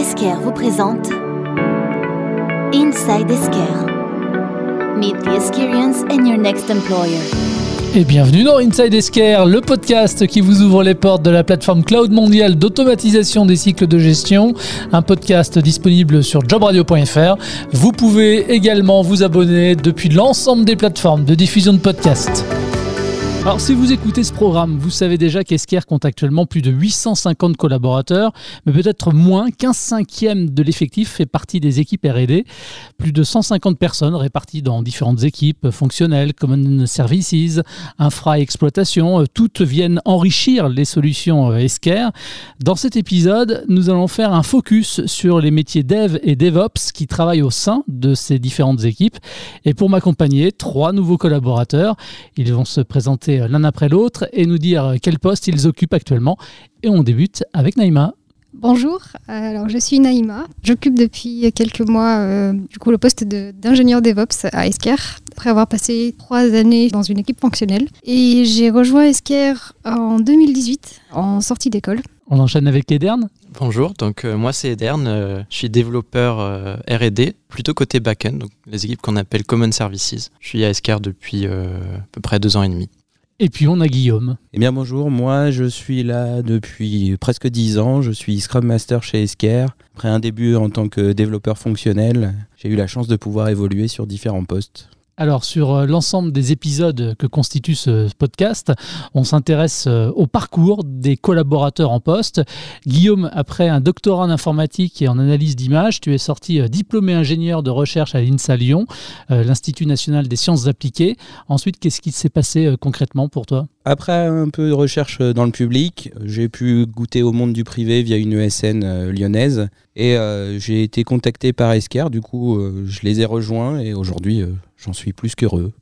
Esker vous présente Inside. Meet the experience in your next employer. Et bienvenue dans Inside le podcast qui vous ouvre les portes de la plateforme cloud mondiale d'automatisation des cycles de gestion, un podcast disponible sur jobradio.fr. Vous pouvez également vous abonner depuis l'ensemble des plateformes de diffusion de podcasts. Alors si vous écoutez ce programme, vous savez déjà qu'Esker compte actuellement plus de 850 collaborateurs, mais peut-être moins qu'un cinquième de l'effectif fait partie des équipes R&D. Plus de 150 personnes réparties dans différentes équipes fonctionnelles, common services, infra et exploitation, euh, toutes viennent enrichir les solutions euh, Esker. Dans cet épisode, nous allons faire un focus sur les métiers dev et DevOps qui travaillent au sein de ces différentes équipes. Et pour m'accompagner, trois nouveaux collaborateurs. Ils vont se présenter l'un après l'autre et nous dire quel poste ils occupent actuellement. Et on débute avec Naïma. Bonjour, alors je suis Naïma. J'occupe depuis quelques mois euh, du coup le poste d'ingénieur DevOps à Esker après avoir passé trois années dans une équipe fonctionnelle. Et j'ai rejoint Esker en 2018 en sortie d'école. On enchaîne avec Edern Bonjour, donc euh, moi c'est Edern, euh, je suis développeur R&D, plutôt côté backend, donc les équipes qu'on appelle Common Services. Je suis à Esker depuis à peu près deux ans et demi. Et puis on a Guillaume. Eh bien bonjour, moi je suis là depuis presque 10 ans, je suis Scrum Master chez Esker. Après un début en tant que développeur fonctionnel, j'ai eu la chance de pouvoir évoluer sur différents postes. Alors sur euh, l'ensemble des épisodes que constitue ce podcast, on s'intéresse euh, au parcours des collaborateurs en poste. Guillaume, après un doctorat en informatique et en analyse d'images, tu es sorti euh, diplômé ingénieur de recherche à l'INSA Lyon, l'Institut national des sciences appliquées. Ensuite, qu'est-ce qui s'est passé concrètement pour toi? Après un peu de recherche dans le public, j'ai pu goûter au monde du privé via une ESN lyonnaise et j'ai été contacté par Esker, du coup je les ai rejoints et aujourd'hui j'en suis plus qu'heureux.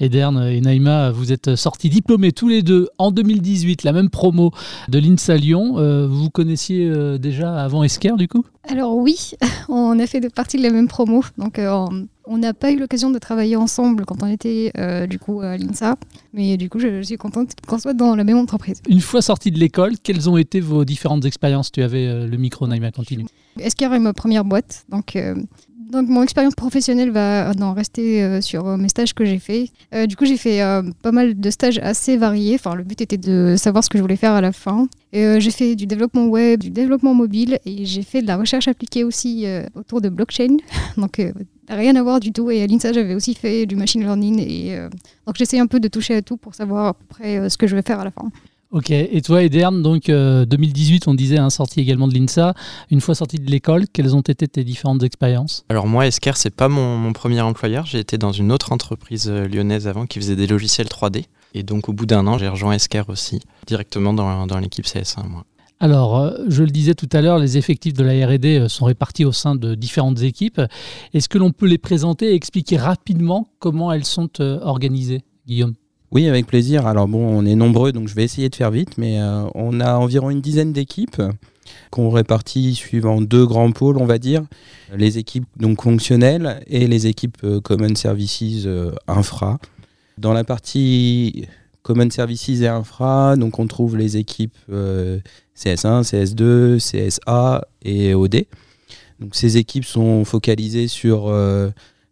Edern et Naïma, vous êtes sortis diplômés tous les deux en 2018, la même promo de l'INSA Lyon. Euh, vous vous connaissiez euh, déjà avant Esker du coup? Alors oui, on a fait partie de la même promo. Donc euh, on n'a pas eu l'occasion de travailler ensemble quand on était du coup à l'INSA. Mais du coup, je, suis contente qu'on soit dans la même entreprise. Une fois sorti de l'école, quelles ont été vos différentes expériences? Tu avais le micro, Naïma, continue. Esker est ma première boîte? Donc donc mon expérience professionnelle va en rester euh, sur euh, mes stages que j'ai fait. Euh, du coup, j'ai fait pas mal de stages assez variés. Enfin, le but était de savoir ce que je voulais faire à la fin. j'ai fait du développement web, du développement mobile et j'ai fait de la recherche appliquée aussi autour de blockchain. donc rien à voir du tout. Et à l'INSA, j'avais aussi fait du machine learning. Et donc j'essaie un peu de toucher à tout pour savoir à peu près ce que je vais faire à la fin. Ok, et toi Edern, donc 2018 euh, on disait, hein, sorti également de l'INSA, une fois sorti de l'école, quelles ont été tes différentes expériences? Alors moi Esker c'est pas mon, premier employeur, j'ai été dans une autre entreprise euh, lyonnaise avant qui faisait des logiciels 3D, et donc au bout d'un an j'ai rejoint Esker aussi, directement dans, dans l'équipe CS1 moi. Alors, euh, je le disais tout à l'heure, les effectifs de la RD sont répartis au sein de différentes équipes. Est-ce que l'on peut les présenter et expliquer rapidement comment elles sont organisées, Guillaume? Oui, avec plaisir. Alors bon, on est nombreux, donc je vais essayer de faire vite, mais euh, on a environ une dizaine d'équipes qu'on répartit suivant deux grands pôles, on va dire. Les équipes donc fonctionnelles et les équipes euh, Common Services euh, Infra. Dans la partie Common Services et Infra, donc on trouve les équipes CS1, CS2, CSA et OD. Donc ces équipes sont focalisées sur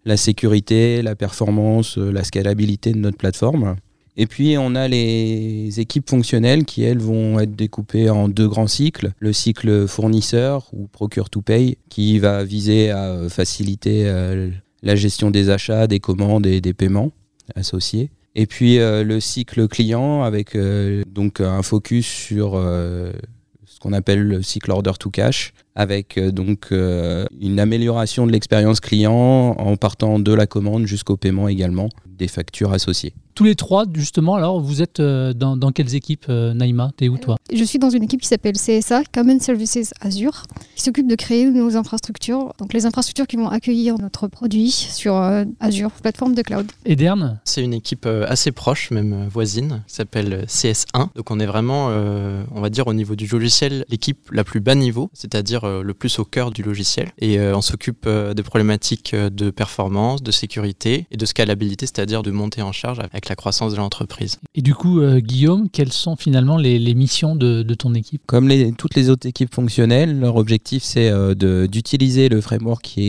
la sécurité, la performance, la scalabilité de notre plateforme. Et puis on a les équipes fonctionnelles qui, elles, vont être découpées en deux grands cycles. Le cycle fournisseur ou procure to pay qui va viser à faciliter euh, la gestion des achats, des commandes et des paiements associés. Et puis euh, le cycle client avec euh, donc un focus sur ce qu'on appelle le cycle order to cash avec donc une amélioration de l'expérience client en partant de la commande jusqu'au paiement également des factures associées. Tous les trois, justement, alors vous êtes euh, dans, dans, quelles équipes, euh, Naïma? T'es où toi? Je suis dans une équipe qui s'appelle CSA, Common Services Azure, qui s'occupe de créer nos infrastructures, donc les infrastructures qui vont accueillir notre produit sur euh, Azure, plateforme de cloud. Edern C'est une équipe assez proche, même voisine, qui s'appelle CS1. Donc on est vraiment, on va dire, au niveau du logiciel, l'équipe la plus bas niveau, c'est-à-dire euh, le plus au cœur du logiciel. Et euh, on s'occupe euh, des problématiques de performance, de sécurité et de scalabilité, c'est-à-dire de monter en charge avec la croissance de l'entreprise. Et du coup, Guillaume, quelles sont finalement les, les missions de, de ton équipe? Comme les, toutes les autres équipes fonctionnelles, leur objectif c'est de- d'utiliser le framework qui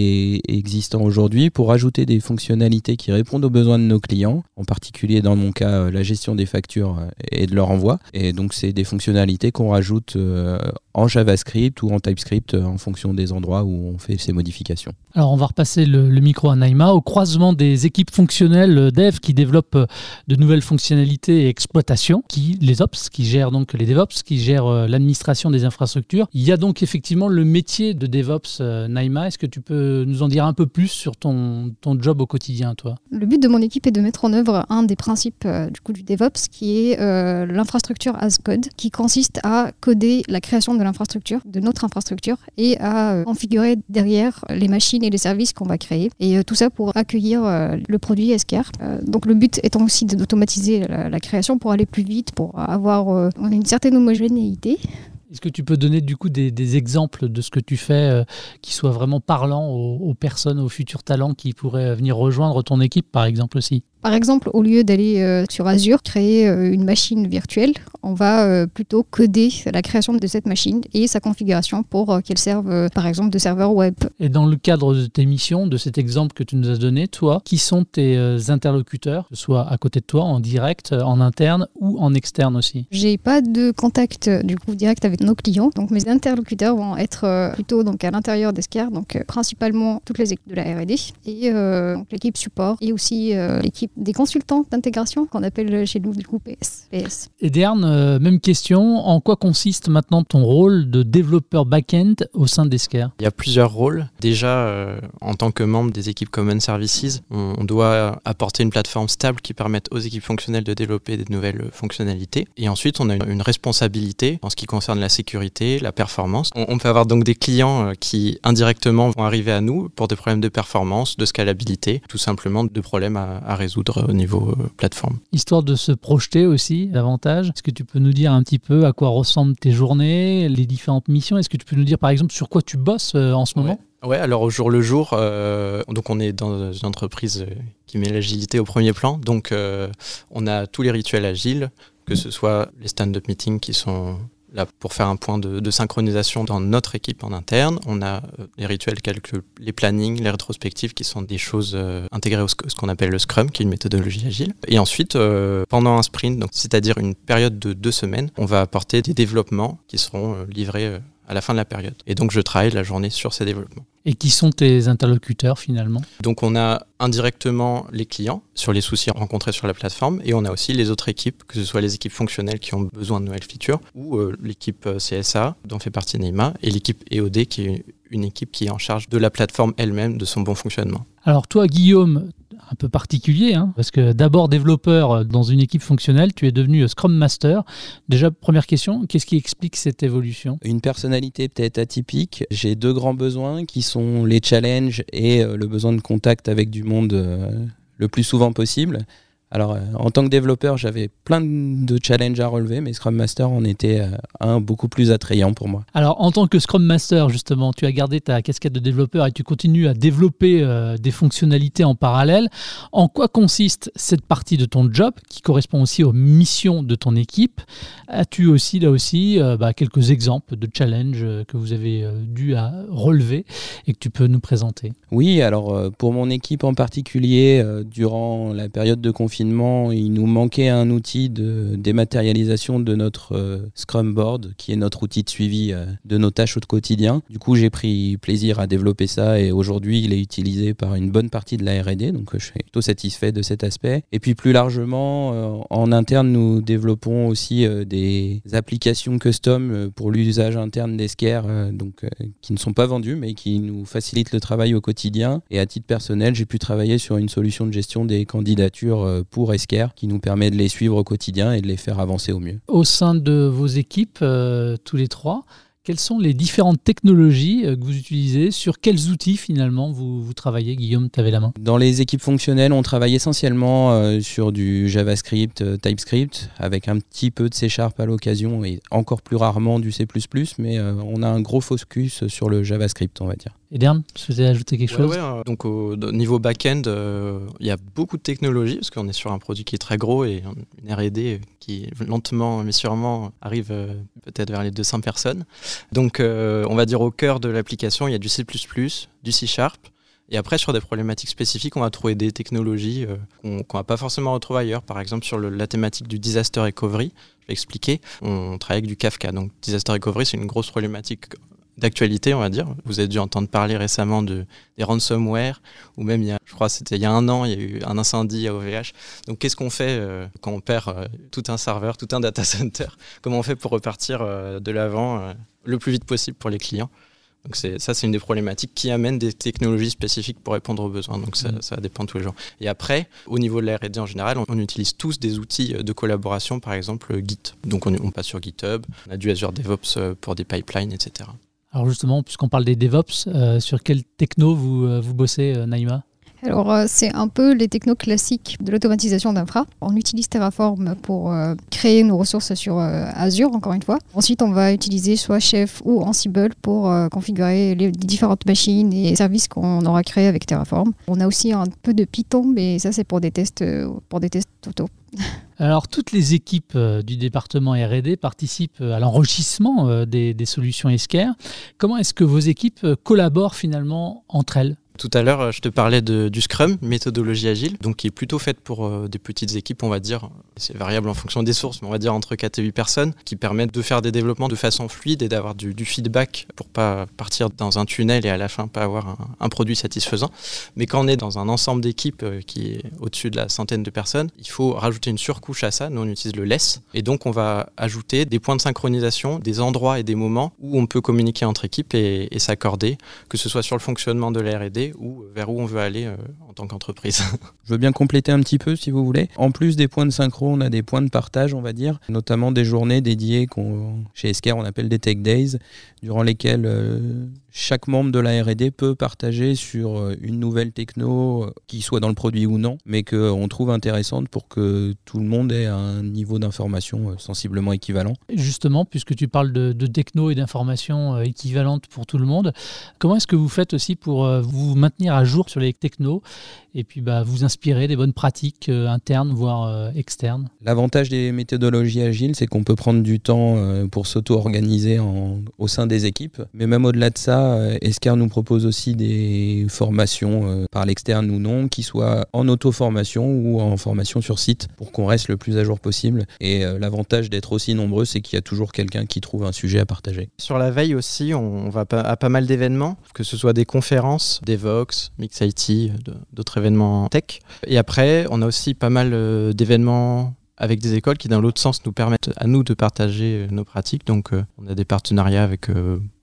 est existant aujourd'hui pour ajouter des fonctionnalités qui répondent aux besoins de nos clients, en particulier dans mon cas la gestion des factures et de leur envoi. Et donc c'est des fonctionnalités qu'on rajoute en JavaScript ou en TypeScript euh, en fonction des endroits où on fait ces modifications. Alors, on va repasser le, le micro à Naïma. Au croisement des équipes fonctionnelles euh, dev qui développent euh, de nouvelles fonctionnalités et exploitation, qui, les ops, qui gèrent donc les DevOps, qui gèrent l'administration des infrastructures. Il y a donc effectivement le métier de DevOps, Naïma. Est-ce que tu peux nous en dire un peu plus sur ton, ton job au quotidien, toi? Le but de mon équipe est de mettre en œuvre un des principes euh, du coup du DevOps, qui est euh, l'infrastructure as code, qui consiste à coder la création de l'infrastructure, de notre infrastructure, et à euh, configurer derrière les machines et les services qu'on va créer. Et euh, tout ça pour accueillir euh, le produit. Euh, donc le but étant aussi d'automatiser la, création pour aller plus vite, pour avoir euh, une certaine homogénéité. Est-ce que tu peux donner du coup des, exemples de ce que tu fais euh, qui soient vraiment parlants aux, aux personnes, aux futurs talents qui pourraient venir rejoindre ton équipe, par exemple aussi? Par exemple, au lieu d'aller euh, sur Azure créer euh, une machine virtuelle, on va euh, plutôt coder la création de cette machine et sa configuration pour qu'elle serve, par exemple, de serveur web. Et dans le cadre de tes missions, de cet exemple que tu nous as donné, toi, qui sont tes interlocuteurs, que ce soit à côté de toi, en direct, en interne ou en externe aussi? J'ai pas de contact du coup direct avec nos clients, donc mes interlocuteurs vont être plutôt donc à l'intérieur d'Escar, donc principalement toutes les équipes de la R&D et euh, l'équipe support et aussi euh, l'équipe des consultants d'intégration qu'on appelle chez nous du coup PS. PS. Et Derne, euh, même question, en quoi consiste maintenant ton rôle de développeur back-end au sein d'Esker Il y a plusieurs rôles. Déjà, euh, en tant que membre des équipes Common Services, on, on doit apporter une plateforme stable qui permette aux équipes fonctionnelles de développer des nouvelles fonctionnalités. Et ensuite, on a une, une responsabilité en ce qui concerne la sécurité, la performance. On, on peut avoir donc des clients euh, qui indirectement vont arriver à nous pour des problèmes de performance, de scalabilité, tout simplement de problèmes à, à résoudre au niveau euh, plateforme. Histoire de se projeter aussi davantage, est-ce que tu peux nous dire un petit peu à quoi ressemblent tes journées, les différentes missions? Est-ce que tu peux nous dire par exemple sur quoi tu bosses euh, en ce moment? Ouais, alors au jour le jour, euh, donc on est dans une entreprise qui met l'agilité au premier plan. Donc euh, on a tous les rituels agiles, que ce soit les stand-up meetings qui sont là pour faire un point de, synchronisation dans notre équipe en interne. On a euh, les rituels que les plannings, les rétrospectives qui sont des choses euh, intégrées au ce qu'on appelle le Scrum, qui est une méthodologie agile. Et ensuite, euh, pendant un sprint, c'est-à-dire une période de deux semaines, on va apporter des développements qui seront livrés à la fin de la période. Et donc je travaille la journée sur ces développements. Et qui sont tes interlocuteurs finalement? Donc on a indirectement les clients sur les soucis rencontrés sur la plateforme et on a aussi les autres équipes, que ce soit les équipes fonctionnelles qui ont besoin de nouvelles features ou euh, l'équipe euh, CSA dont fait partie Neymar et l'équipe EOD qui est une équipe qui est en charge de la plateforme elle-même, de son bon fonctionnement. Alors toi, Guillaume, un peu particulier, hein, parce que d'abord développeur dans une équipe fonctionnelle, tu es devenu Scrum Master. Déjà, première question, qu'est-ce qui explique cette évolution? Une personnalité peut-être atypique. J'ai deux grands besoins qui sont les challenges et euh, le besoin de contact avec du monde euh, le plus souvent possible. Alors, euh, en tant que développeur, j'avais plein de challenges à relever, mais Scrum Master en était euh, un beaucoup plus attrayant pour moi. Alors, en tant que Scrum Master, justement, tu as gardé ta casquette de développeur et tu continues à développer euh, des fonctionnalités en parallèle. En quoi consiste cette partie de ton job qui correspond aussi aux missions de ton équipe? As-tu aussi, là aussi, bah, quelques exemples de challenges que vous avez dû à relever et que tu peux nous présenter? Oui, alors pour mon équipe en particulier, durant la période de confinement, il nous manquait un outil de dématérialisation de notre euh, Scrum Board, qui est notre outil de suivi euh, de nos tâches au quotidien. Du coup, j'ai pris plaisir à développer ça et aujourd'hui, il est utilisé par une bonne partie de la R&D, donc euh, je suis plutôt satisfait de cet aspect. Et puis plus largement, en interne, nous développons aussi des applications custom pour l'usage interne d'Esquire, donc qui ne sont pas vendues, mais qui nous facilitent le travail au quotidien. Et à titre personnel, j'ai pu travailler sur une solution de gestion des candidatures pour Esquire, qui nous permet de les suivre au quotidien et de les faire avancer au mieux. Au sein de vos équipes, euh, tous les trois, Quelles sont les différentes technologies euh, que vous utilisez? Sur quels outils finalement vous, vous travaillez? Guillaume, tu avais la main. Dans les équipes fonctionnelles, on travaille essentiellement euh, sur du JavaScript, euh, TypeScript, avec un petit peu de C Sharp à l'occasion et encore plus rarement du C++, mais euh, on a un gros focus sur le JavaScript, on va dire. Edern, tu souhaitais ajouter quelque Ouais, chose? ouais, euh, donc au au niveau back-end, euh, il y a beaucoup de technologies parce qu'on est sur un produit qui est très gros et une R&D qui lentement mais sûrement arrive euh, peut-être vers les 200 personnes. Donc euh, on va dire au cœur de l'application, il y a du C++, du C Sharp. Et après, sur des problématiques spécifiques, on va trouver des technologies qu'on qu'on va pas forcément retrouver ailleurs. Par exemple, sur le- la thématique du disaster recovery, je vais expliquer, on travaille avec du Kafka. Donc, disaster recovery, c'est une grosse problématique d'actualité, on va dire. Vous avez dû entendre parler récemment de, des ransomware, ou même, il y a, je crois, c'était il y a un an, il y a eu un incendie à OVH. Donc, qu'est-ce qu'on fait euh, quand on perd euh, tout un serveur, tout un data center? Comment on fait pour repartir euh, de l'avant le plus vite possible pour les clients? Donc c'est- ça, c'est une des problématiques qui amène des technologies spécifiques pour répondre aux besoins. Donc ça, ça dépend tous les jours. Et après, au niveau de la R&D en général, on, on utilise tous des outils de collaboration, par exemple Git. Donc on, on passe sur GitHub, on a du Azure DevOps pour des pipelines, etc. Alors justement, puisqu'on parle des DevOps, euh, sur quel techno vous, euh, vous bossez, euh, Naïma? Alors, c'est un peu les technos classiques de l'automatisation d'infra. On utilise Terraform pour créer nos ressources sur Azure, encore une fois. Ensuite, on va utiliser soit Chef ou Ansible pour configurer les différentes machines et services qu'on aura créés avec Terraform. On a aussi un peu de Python, mais ça, c'est pour des tests, pour des tests auto. Alors, toutes les équipes euh, du département R&D participent euh, à l'enrichissement euh, des, solutions Esker. Comment est-ce que vos équipes collaborent finalement entre elles? Tout à l'heure, je te parlais du Scrum, méthodologie agile, donc qui est plutôt faite pour euh, des petites équipes, on va dire. C'est variable en fonction des sources, mais on va dire entre 4 et 8 personnes, qui permettent de faire des développements de façon fluide et d'avoir du, feedback pour pas partir dans un tunnel et à la fin pas avoir un, un produit satisfaisant. Mais quand on est dans un ensemble d'équipes euh, qui est au-dessus de la centaine de personnes, il faut rajouter une surcouche à ça. Nous, on utilise le less. Et donc, on va ajouter des points de synchronisation, des endroits et des moments où on peut communiquer entre équipes et, et s'accorder, que ce soit sur le fonctionnement de la R&D ou vers où on veut aller euh, en tant qu'entreprise. Je veux bien compléter un petit peu si vous voulez. En plus des points de synchro, on a des points de partage, on va dire, notamment des journées dédiées qu'on, chez Esker on appelle des Tech Days, durant lesquelles euh, chaque membre de la R&D peut partager sur euh, une nouvelle techno, euh, qui soit dans le produit ou non, mais qu'on trouve intéressante pour que tout le monde ait un niveau d'information euh, sensiblement équivalent. Justement, puisque tu parles de, techno et d'informations euh, équivalentes pour tout le monde, comment est-ce que vous faites aussi pour euh, vous maintenir à jour sur les technos et puis bah, vous inspirer des bonnes pratiques euh, internes, voire euh, externes L'avantage des méthodologies agiles, c'est qu'on peut prendre du temps euh, pour s'auto-organiser au sein des équipes. Mais même au-delà de ça, euh, Esker nous propose aussi des formations euh, par l'externe ou non, qui soient en auto-formation ou en formation sur site, pour qu'on reste le plus à jour possible. Et euh, l'avantage d'être aussi nombreux, c'est qu'il y a toujours quelqu'un qui trouve un sujet à partager. Sur la veille aussi, on va à pas mal d'événements, que ce soit des conférences, des Vox, Mix IT, d'autres événements tech. Et après, on a aussi pas mal euh, d'événements avec des écoles qui, dans l'autre sens, nous permettent à nous de partager euh, nos pratiques. Donc, euh, on a des partenariats avec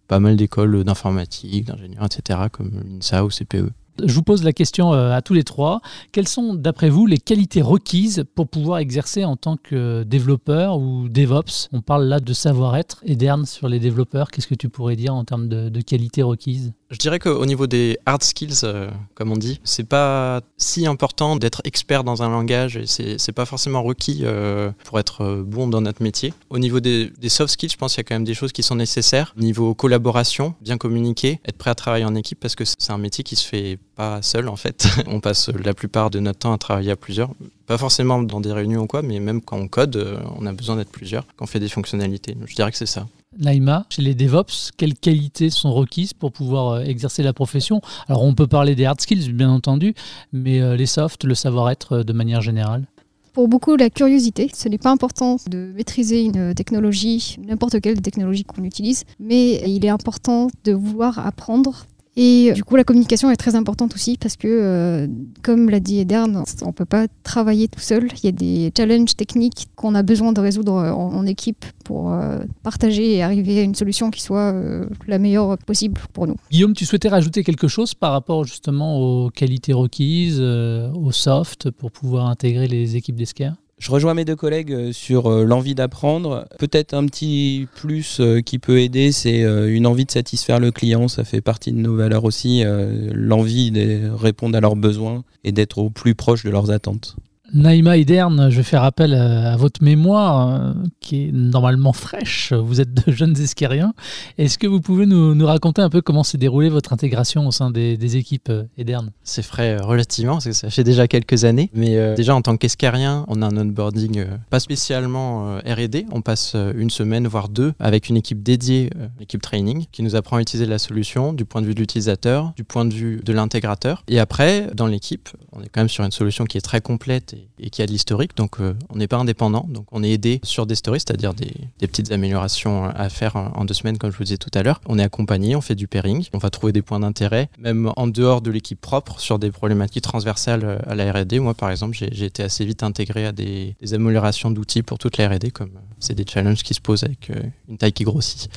pas mal d'écoles d'informatique, d'ingénieurs, etc., comme l'INSA ou CPE. Je vous pose la question à tous les trois. Quelles sont, d'après vous, les qualités requises pour pouvoir exercer en tant que développeur ou DevOps? On parle là de savoir-être. Edern, sur les développeurs, qu'est-ce que tu pourrais dire en termes de, de qualités requises? Je dirais qu'au niveau des hard skills, euh, comme on dit, c'est pas si important d'être expert dans un langage et c'est pas forcément requis euh, pour être euh, bon dans notre métier. Au niveau des, soft skills, je pense qu'il y a quand même des choses qui sont nécessaires. Niveau collaboration, bien communiquer, être prêt à travailler en équipe parce que c'est un métier qui se fait pas seul en fait. on passe la plupart de notre temps à travailler à plusieurs. Pas forcément dans des réunions ou quoi, mais même quand on code, on a besoin d'être plusieurs quand on fait des fonctionnalités. Je dirais que c'est ça. Naïma, chez les DevOps, quelles qualités sont requises pour pouvoir euh, exercer la profession? Alors on peut parler des hard skills, bien entendu, mais euh, les soft, le savoir-être euh, de manière générale. Pour beaucoup, la curiosité. Ce n'est pas important de maîtriser une technologie, n'importe quelle technologie qu'on utilise, mais il est important de vouloir apprendre. Et du coup, la communication est très importante aussi parce que, euh, comme l'a dit Edern, on ne peut pas travailler tout seul. Il y a des challenges techniques qu'on a besoin de résoudre en, en équipe pour euh, partager et arriver à une solution qui soit euh, la meilleure possible pour nous. Guillaume, tu souhaitais rajouter quelque chose par rapport justement aux qualités requises, euh, au soft, pour pouvoir intégrer les équipes d'Esquire Je rejoins mes deux collègues euh, sur euh, l'envie d'apprendre. Peut-être un petit plus euh, qui peut aider, c'est une envie de satisfaire le client. Ça fait partie de nos valeurs aussi, l'envie de répondre à leurs besoins et d'être au plus proche de leurs attentes. Naïma Edern, je fais appel à, votre mémoire euh, qui est normalement fraîche. Vous êtes de jeunes esquériens. Est-ce que vous pouvez nous, raconter un peu comment s'est déroulée votre intégration au sein des, équipes euh, Edern C'est frais euh, relativement, parce ça fait déjà quelques années. Mais déjà en tant qu'escarien, on a un onboarding pas spécialement RD. On passe une semaine, voire deux, avec une équipe dédiée, l'équipe training, qui nous apprend à utiliser la solution du point de vue de l'utilisateur, du point de vue de l'intégrateur. Et après, dans l'équipe, on est quand même sur une solution qui est très complète et, qui a de l'historique. Donc euh, on n'est pas indépendant, donc on est aidé sur des stories, c'est-à-dire des, petites améliorations à faire en, deux semaines, comme je vous disais tout à l'heure. On est accompagné, on fait du pairing, on va trouver des points d'intérêt, même en dehors de l'équipe propre, sur des problématiques transversales euh, à la R&D. Moi, par exemple, j'ai été assez vite intégré à des, améliorations d'outils pour toute la R&D, comme euh, c'est des challenges qui se posent avec une taille qui grossit.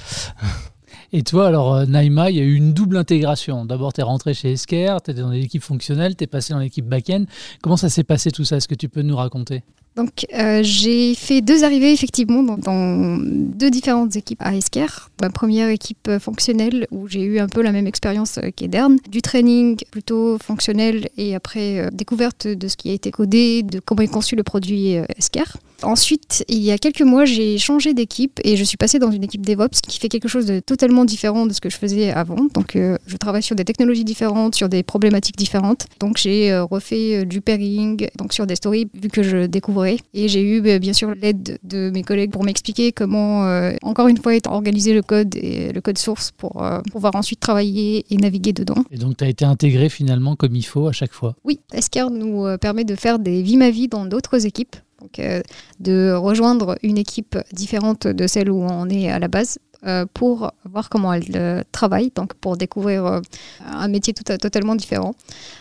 Et toi, alors, euh, Naïma, il y a eu une double intégration. D'abord, tu es rentré chez Esker, tu étais dans l'équipe fonctionnelle, tu es passé dans l'équipe back-end. Comment ça s'est passé tout ça? Est-ce que tu peux nous raconter? Donc, euh, j'ai fait deux arrivées effectivement dans, deux différentes équipes à Esker. Ma première équipe fonctionnelle où j'ai eu un peu la même expérience qu'Edern, du training plutôt fonctionnel et après euh, découverte de ce qui a été codé, de comment est conçu le produit Esker. Ensuite, il y a quelques mois, j'ai changé d'équipe et je suis passée dans une équipe DevOps qui fait quelque chose de totalement différent de ce que je faisais avant. Donc, euh, je travaille sur des technologies différentes, sur des problématiques différentes. Donc, j'ai euh, refait euh, du pairing, donc sur des stories vu que je découvrais. Et j'ai eu bien sûr l'aide de mes collègues pour m'expliquer comment, encore une fois, est organisé le code et le code source pour pouvoir ensuite travailler et naviguer dedans. Et donc, tu as été intégré finalement comme il faut à chaque fois? Oui, Esker nous permet de faire des vies ma vie dans d'autres équipes. Donc, euh, de rejoindre une équipe différente de celle où on est à la base euh, pour voir comment elle euh, travaille, donc pour découvrir euh, un métier tout, totalement différent.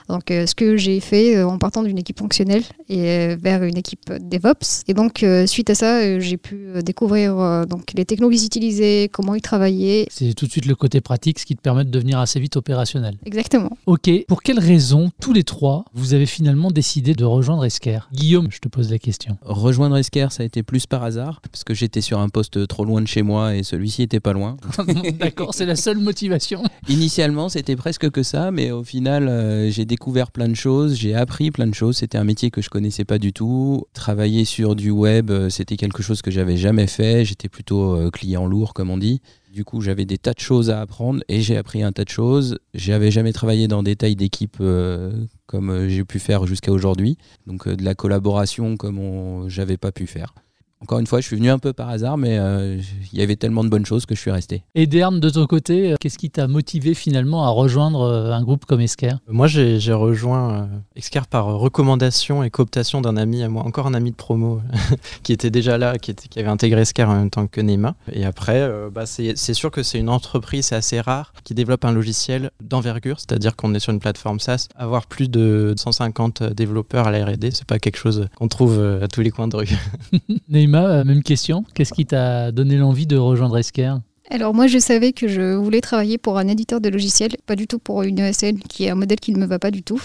Donc ce que j'ai fait en partant d'une équipe fonctionnelle et vers une équipe DevOps. Et donc suite à ça, j'ai pu découvrir donc les technologies utilisées, comment y travailler. C'est tout de suite le côté pratique, ce qui te permet de devenir assez vite opérationnel. Exactement. Ok. Pour quelles raisons, tous les trois, vous avez finalement décidé de rejoindre Esker Guillaume, je te pose la question. Rejoindre Esker, ça a été plus par hasard, parce que j'étais sur un poste trop loin de chez moi et celui-ci était pas loin. D'accord, c'est la seule motivation. Initialement, c'était presque que ça, mais au final, euh, j'ai découvert plein de choses, j'ai appris plein de choses. C'était un métier que je connaissais pas du tout. Travailler sur du web, euh, c'était quelque chose que j'avais jamais fait. J'étais plutôt euh, client lourd, comme on dit. Du coup, j'avais des tas de choses à apprendre et j'ai appris un tas de choses. J'avais jamais travaillé dans des tailles d'équipe comme j'ai pu faire jusqu'à aujourd'hui. Donc de la collaboration comme j'avais pas pu faire. Encore une fois, je suis venu un peu par hasard, mais euh, il y avait tellement de bonnes choses que je suis resté. Et Dern, de ton côté, euh, qu'est-ce qui t'a motivé finalement à rejoindre euh, un groupe comme Esker Moi, j'ai rejoint Esker par recommandation et cooptation d'un ami à moi, encore un ami de promo, qui était déjà là, qui, était, qui, avait intégré Esker en même temps que Nema. Et après, bah, c'est sûr que c'est une entreprise, assez rare, qui développe un logiciel d'envergure, c'est-à-dire qu'on est sur une plateforme SaaS. Avoir plus de 150 développeurs à la R&D, c'est pas quelque chose qu'on trouve à tous les coins de rue. Euh, même question. Qu'est-ce qui t'a donné l'envie de rejoindre Esker alors moi je savais que je voulais travailler pour un éditeur de logiciels, pas du tout pour une ESN qui est un modèle qui ne me va pas du tout.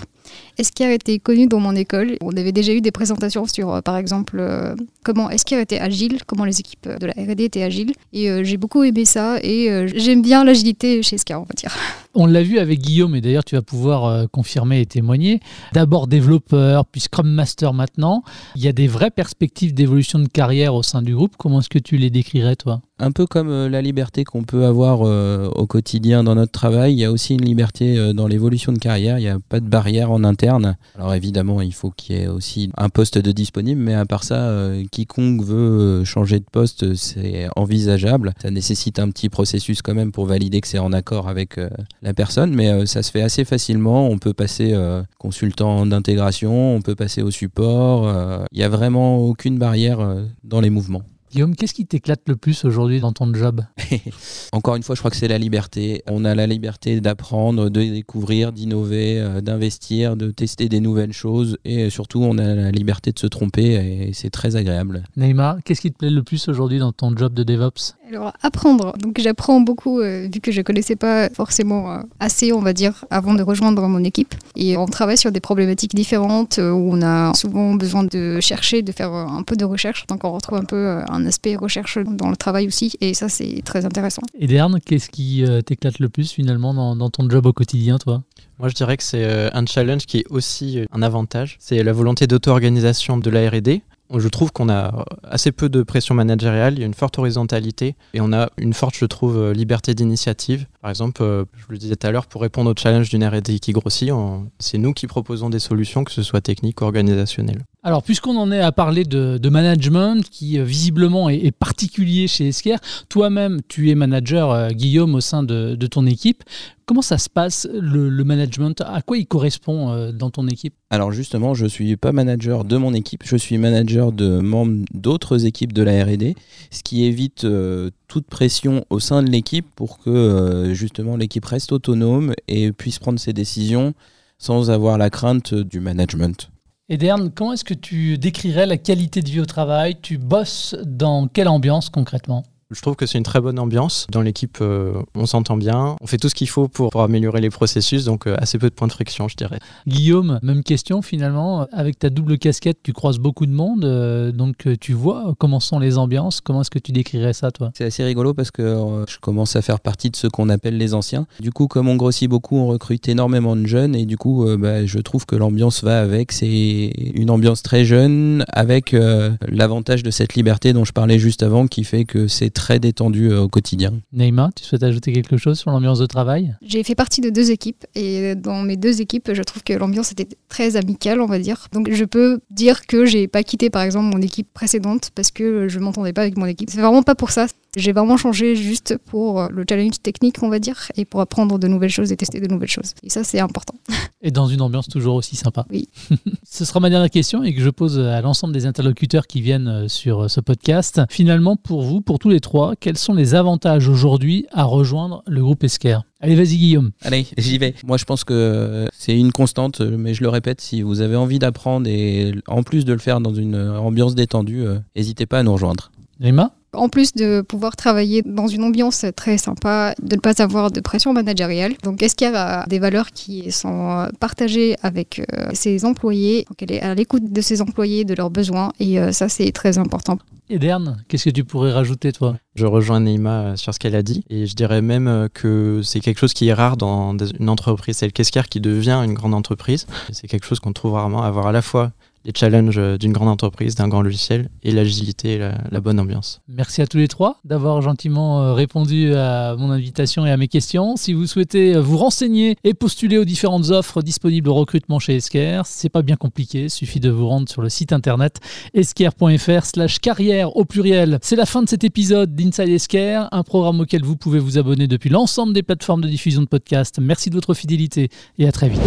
Esker était connu dans mon école. On avait déjà eu des présentations sur euh, par exemple euh, comment Esker était agile, comment les équipes de la R&D étaient agiles. Et j'ai beaucoup aimé ça et j'aime bien l'agilité chez Esker on va dire. On l'a vu avec Guillaume et d'ailleurs tu vas pouvoir confirmer et témoigner. D'abord développeur puis Scrum Master maintenant. Il y a des vraies perspectives d'évolution de carrière au sein du groupe. Comment est-ce que tu les décrirais toi? Un peu comme euh, la liberté qu'on peut avoir euh, au quotidien dans notre travail, il y a aussi une liberté euh, dans l'évolution de carrière. Il n'y a pas de barrière en interne. Alors évidemment, il faut qu'il y ait aussi un poste de disponible, mais à part ça, quiconque veut changer de poste, c'est envisageable. Ça nécessite un petit processus quand même pour valider que c'est en accord avec la personne, mais ça se fait assez facilement. On peut passer consultant d'intégration, on peut passer au support. Il n'y a vraiment aucune barrière dans les mouvements. Guillaume, qu'est-ce qui t'éclate le plus aujourd'hui dans ton job Encore une fois, je crois que c'est la liberté. On a la liberté d'apprendre, de découvrir, d'innover, euh, d'investir, de tester des nouvelles choses et surtout on a la liberté de se tromper et c'est très agréable. Neymar, qu'est-ce qui te plaît le plus aujourd'hui dans ton job de DevOps Alors apprendre, donc j'apprends beaucoup euh, vu que je connaissais pas forcément euh, assez, on va dire, avant de rejoindre mon équipe. Et on travaille sur des problématiques différentes euh, où on a souvent besoin de chercher, de faire euh, un peu de recherche. Donc on retrouve un peu euh, un aspect recherche dans le travail aussi et ça c'est très intéressant. Et Dern, qu'est-ce qui euh, t'éclate le plus finalement dans, dans ton job au quotidien, toi? Moi, je dirais que c'est euh, un challenge qui est aussi euh, un avantage. C'est la volonté d'auto-organisation de la R&D. Je trouve qu'on a assez peu de pression managériale, il y a une forte horizontalité et on a une forte, je trouve, euh, liberté d'initiative. Par exemple, euh, je vous le disais tout à l'heure, pour répondre au challenge d'une R&D qui grossit, c'est nous qui proposons des solutions, que ce soit techniques ou organisationnelles. Alors, puisqu'on en est à parler de, management, qui euh, visiblement est, particulier chez Esker, toi-même, tu es manager, Guillaume, au sein de ton équipe. Comment ça se passe, le, le management? À quoi il correspond euh, dans ton équipe? Alors justement, je suis pas manager de mon équipe, je suis manager de membres d'autres équipes de la R&D, ce qui évite euh, toute pression au sein de l'équipe pour que euh, justement l'équipe reste autonome et puisse prendre ses décisions sans avoir la crainte du management. Et Dern, comment est-ce que tu décrirais la qualité de vie au travail? Tu bosses dans quelle ambiance concrètement? Je trouve que c'est une très bonne ambiance. Dans l'équipe, euh, on s'entend bien. On fait tout ce qu'il faut pour, pour améliorer les processus, donc euh, assez peu de points de friction, je dirais. Guillaume, même question finalement. Avec ta double casquette, tu croises beaucoup de monde, euh, donc tu vois comment sont les ambiances? Comment est-ce que tu décrirais ça, toi? C'est assez rigolo parce que euh, je commence à faire partie de ce qu'on appelle les anciens. Du coup, comme on grossit beaucoup, on recrute énormément de jeunes et du coup, euh, bah, je trouve que l'ambiance va avec. C'est une ambiance très jeune avec euh, l'avantage de cette liberté dont je parlais juste avant qui fait que c'est très détendu euh, au quotidien. Neymar, tu souhaites ajouter quelque chose sur l'ambiance de travail? J'ai fait partie de deux équipes et dans mes deux équipes, je trouve que l'ambiance était très amicale, on va dire. Donc je peux dire que j'ai pas quitté par exemple mon équipe précédente parce que je m'entendais pas avec mon équipe. C'est vraiment pas pour ça. J'ai vraiment changé juste pour le challenge technique, on va dire, et pour apprendre de nouvelles choses et tester de nouvelles choses. Et ça, c'est important. Et dans une ambiance toujours aussi sympa. Oui. ce sera ma dernière question et que je pose à l'ensemble des interlocuteurs qui viennent euh, sur ce podcast. Finalement, pour vous, pour tous les trois, quels sont les avantages aujourd'hui à rejoindre le groupe Esker Allez, vas-y Guillaume. Allez, j'y vais. Moi, je pense que c'est une constante, mais je le répète, si vous avez envie d'apprendre et en plus de le faire dans une ambiance détendue, euh, n'hésitez pas à nous rejoindre. Neymar En plus de pouvoir travailler dans une ambiance très sympa, de ne pas avoir de pression managériale. Donc Esquire a des valeurs qui sont partagées avec euh, ses employés? Donc elle est à l'écoute de ses employés, de leurs besoins. Et euh, ça, c'est très important. Et Dern, qu'est-ce que tu pourrais rajouter toi? Je rejoins Neima euh, sur ce qu'elle a dit et je dirais même que c'est quelque chose qui est rare dans une entreprise. C'est le Kesquer qui devient une grande entreprise. C'est quelque chose qu'on trouve rarement, avoir à la fois les challenges d'une grande entreprise, d'un grand logiciel et l'agilité et la, la bonne ambiance. Merci à tous les trois d'avoir gentiment euh, répondu à mon invitation et à mes questions. Si vous souhaitez euh, vous renseigner et postuler aux différentes offres disponibles au recrutement chez Esker, c'est pas bien compliqué, il suffit de vous rendre sur le site internet esker.fr slash carrière au pluriel. C'est la fin de cet épisode d'Inside Esker, un programme auquel vous pouvez vous abonner depuis l'ensemble des plateformes de diffusion de podcasts. Merci de votre fidélité et à très vite.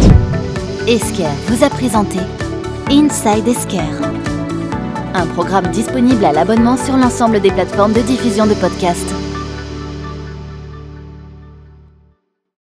Esker vous a présenté Inside Esker. Un programme disponible à l'abonnement sur l'ensemble des plateformes de diffusion de podcasts.